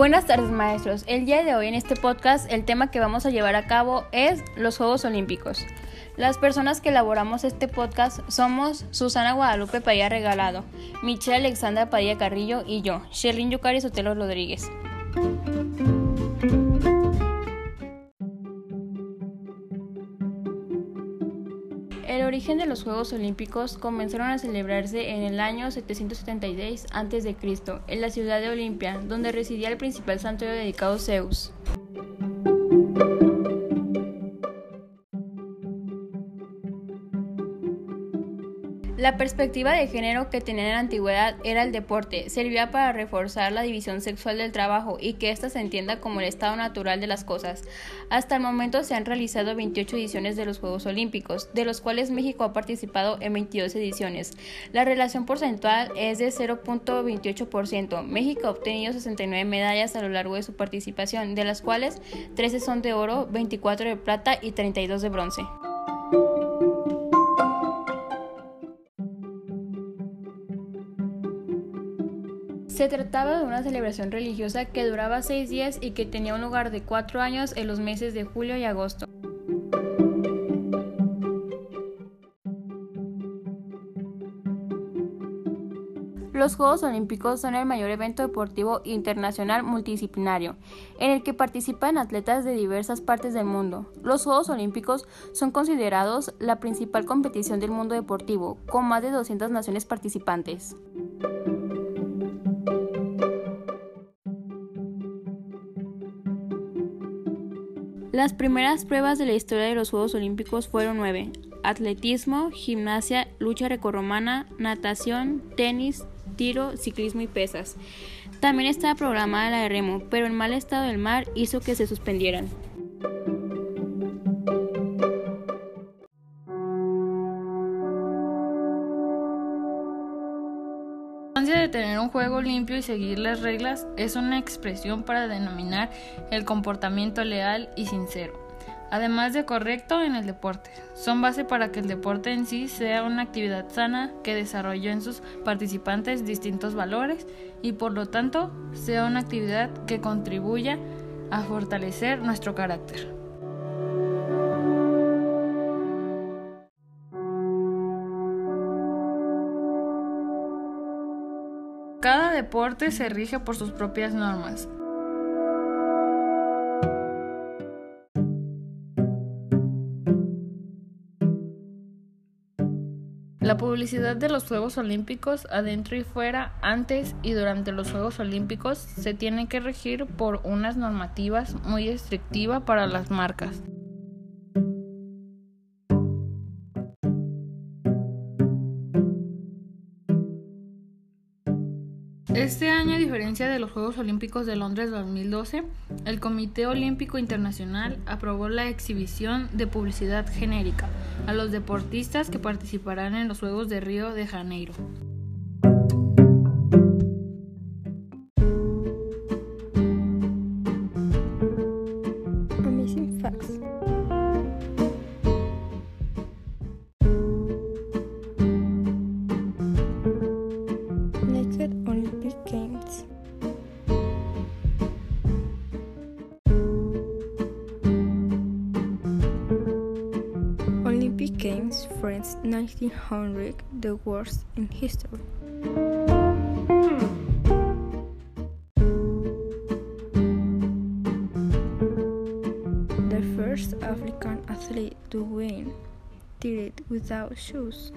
Buenas tardes maestros. El día de hoy en este podcast el tema que vamos a llevar a cabo es los Juegos Olímpicos. Las personas que elaboramos este podcast somos Susana Guadalupe Padilla Regalado, Michelle Alexandra Padilla Carrillo y yo, Sherlyn Yucari Sotelo Rodríguez. El origen de los Juegos Olímpicos comenzaron a celebrarse en el año 776 a.C., en la ciudad de Olimpia, donde residía el principal santuario dedicado a Zeus. La perspectiva de género que tenía en la antigüedad era el deporte, servía para reforzar la división sexual del trabajo y que ésta se entienda como el estado natural de las cosas. Hasta el momento se han realizado 28 ediciones de los Juegos Olímpicos, de los cuales México ha participado en 22 ediciones. La relación porcentual es de 0.28%. México ha obtenido 69 medallas a lo largo de su participación, de las cuales 13 son de oro, 24 de plata y 32 de bronce. Se trataba de una celebración religiosa que duraba seis días y que tenía un lugar de cuatro años en los meses de julio y agosto. Los Juegos Olímpicos son el mayor evento deportivo internacional multidisciplinario, en el que participan atletas de diversas partes del mundo. Los Juegos Olímpicos son considerados la principal competición del mundo deportivo, con más de 200 naciones participantes. Las primeras pruebas de la historia de los Juegos Olímpicos fueron nueve. Atletismo, gimnasia, lucha recorromana, natación, tenis, tiro, ciclismo y pesas. También estaba programada la de remo, pero el mal estado del mar hizo que se suspendieran. Juego limpio y seguir las reglas es una expresión para denominar el comportamiento leal y sincero, además de correcto en el deporte. Son base para que el deporte en sí sea una actividad sana que desarrolle en sus participantes distintos valores y por lo tanto sea una actividad que contribuya a fortalecer nuestro carácter. Deporte se rige por sus propias normas. La publicidad de los Juegos Olímpicos adentro y fuera, antes y durante los Juegos Olímpicos, se tiene que regir por unas normativas muy estrictivas para las marcas. Este año, a diferencia de los Juegos Olímpicos de Londres 2012, el Comité Olímpico Internacional aprobó la exhibición de publicidad genérica a los deportistas que participarán en los Juegos de Río de Janeiro. 1900, the worst in history. The first African athlete to win did it without shoes.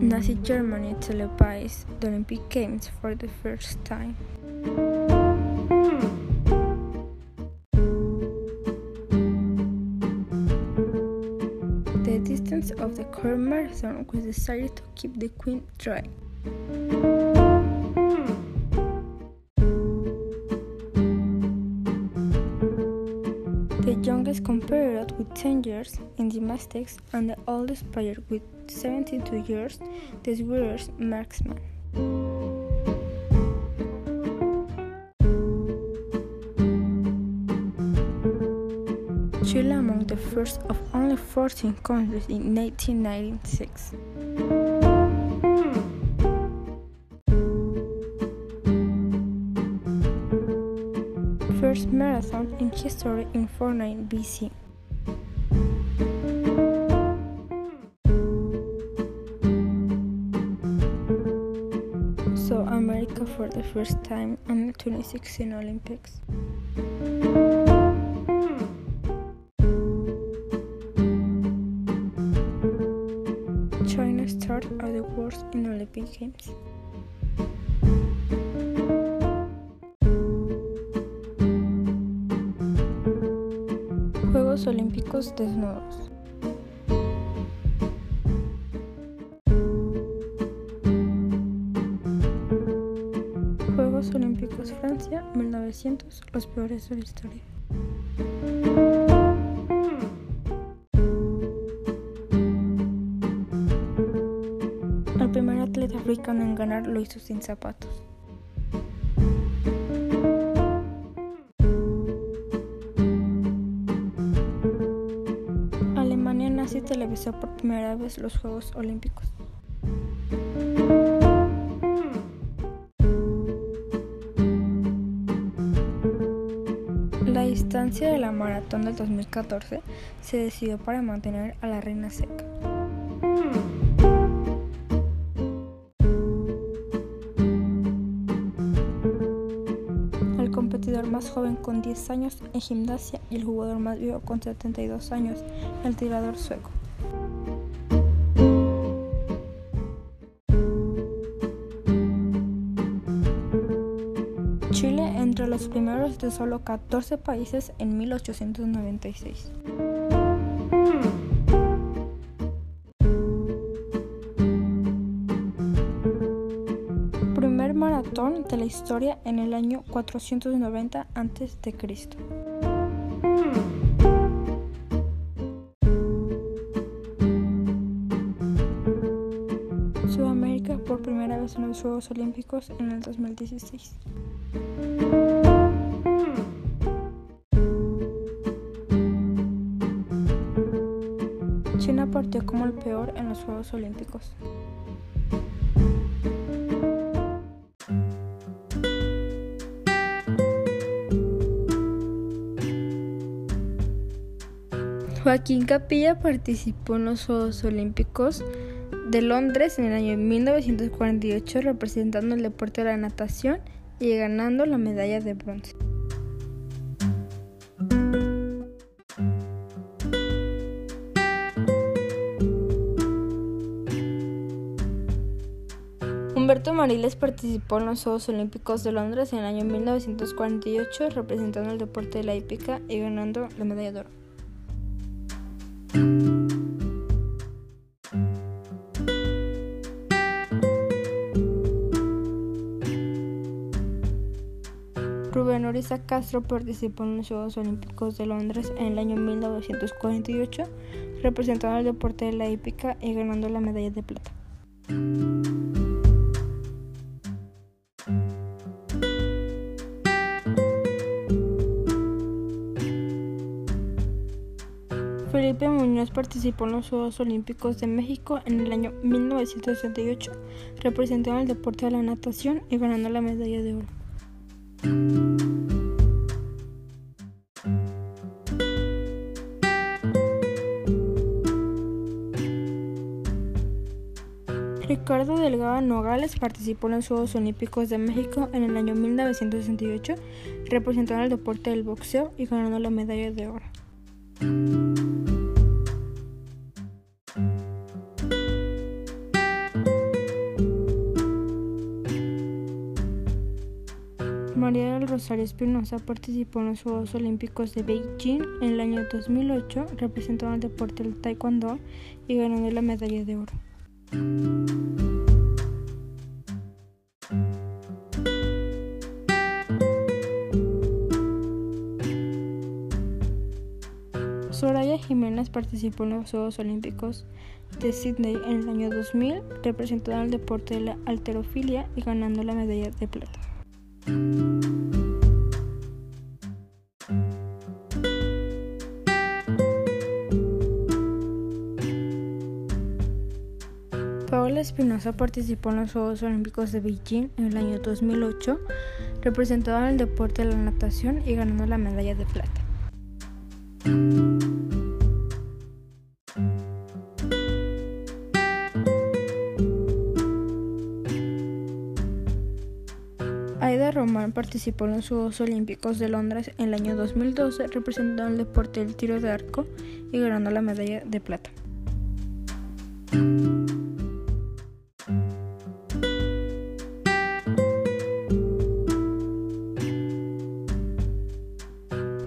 Nazi Germany televised the Olympic Games for the first time. The distance of the current marathon was decided to keep the queen dry. The youngest competitor with 10 years in gymnastics and the oldest player with 72 years, the Swedish marksman. Chile among the first of only 14 countries in 1996. First marathon in history in 49 BC. So America for the first time on the 2016 Olympics. Worst in Olympic Games. Juegos Olímpicos desnudos. Juegos Olímpicos Francia 1900, los peores de la historia. Primer atleta africano en ganar lo hizo sin zapatos. Alemania nazi televisó por primera vez los Juegos Olímpicos. La distancia de la maratón del 2014 se decidió para mantener a la reina seca. Más joven con 10 años en gimnasia y el jugador más viejo con 72 años, el tirador sueco. Chile entre los primeros de solo 14 países en 1896. La historia en el año 490 a.C. Sudamérica por primera vez en los Juegos Olímpicos en el 2016. China partió como el peor en los Juegos Olímpicos. Joaquín Capilla participó en los Juegos Olímpicos de Londres en el año 1948 representando el deporte de la natación y ganando la medalla de bronce. Humberto Mariles participó en los Juegos Olímpicos de Londres en el año 1948 representando el deporte de la hípica y ganando la medalla de oro. Oriza Castro participó en los Juegos Olímpicos de Londres en el año 1948, representando el deporte de la hípica y ganando la medalla de plata. Felipe Muñoz participó en los Juegos Olímpicos de México en el año 1968, representando el deporte de la natación y ganando la medalla de oro. Ricardo Delgado Nogales participó en los Juegos Olímpicos de México en el año 1968, representando el deporte del boxeo y ganando la medalla de oro. María del Rosario Espinosa participó en los Juegos Olímpicos de Beijing en el año 2008, representando el deporte del taekwondo y ganando la medalla de oro. Soraya Jiménez participó en los Juegos Olímpicos de Sydney en el año 2000, representando el deporte de la halterofilia y ganando la medalla de plata. Paola Espinosa participó en los Juegos Olímpicos de Beijing en el año 2008, representando el deporte de la natación y ganando la medalla de plata. Participó en los Juegos Olímpicos de Londres en el año 2012 representando el deporte del tiro de arco y ganando la medalla de plata.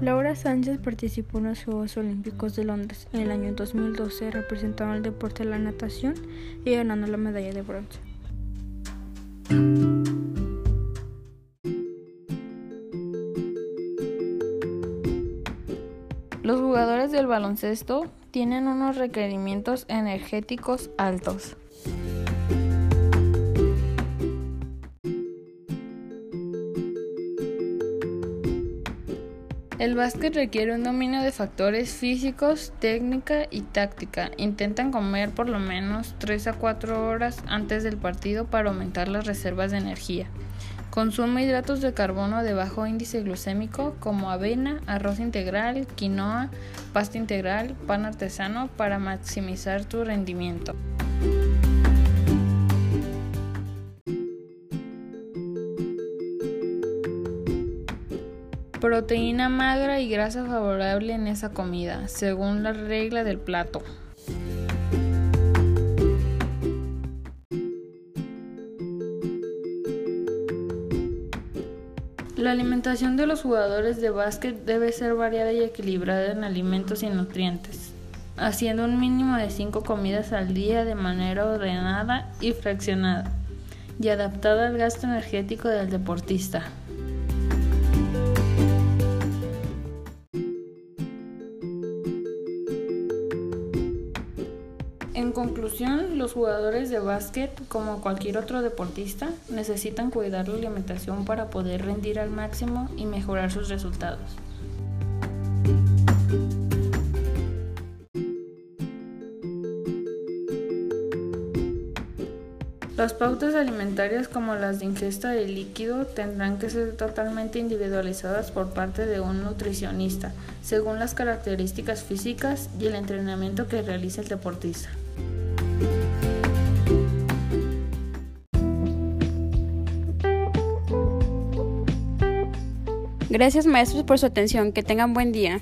Laura Sánchez participó en los Juegos Olímpicos de Londres en el año 2012 representando el deporte de la natación y ganando la medalla de bronce. Jugadores del baloncesto tienen unos requerimientos energéticos altos. El básquet requiere un dominio de factores físicos, técnica y táctica. Intentan comer por lo menos 3 a 4 horas antes del partido para aumentar las reservas de energía. Consume hidratos de carbono de bajo índice glucémico como avena, arroz integral, quinoa, pasta integral, pan artesano para maximizar tu rendimiento. Proteína magra y grasa favorable en esa comida, según la regla del plato. La alimentación de los jugadores de básquet debe ser variada y equilibrada en alimentos y nutrientes, haciendo un mínimo de 5 comidas al día de manera ordenada y fraccionada, y adaptada al gasto energético del deportista. Conclusión, los jugadores de básquet, como cualquier otro deportista, necesitan cuidar la alimentación para poder rendir al máximo y mejorar sus resultados. Las pautas alimentarias como las de ingesta de líquido tendrán que ser totalmente individualizadas por parte de un nutricionista, según las características físicas y el entrenamiento que realice el deportista. Gracias maestros por su atención. Que tengan buen día.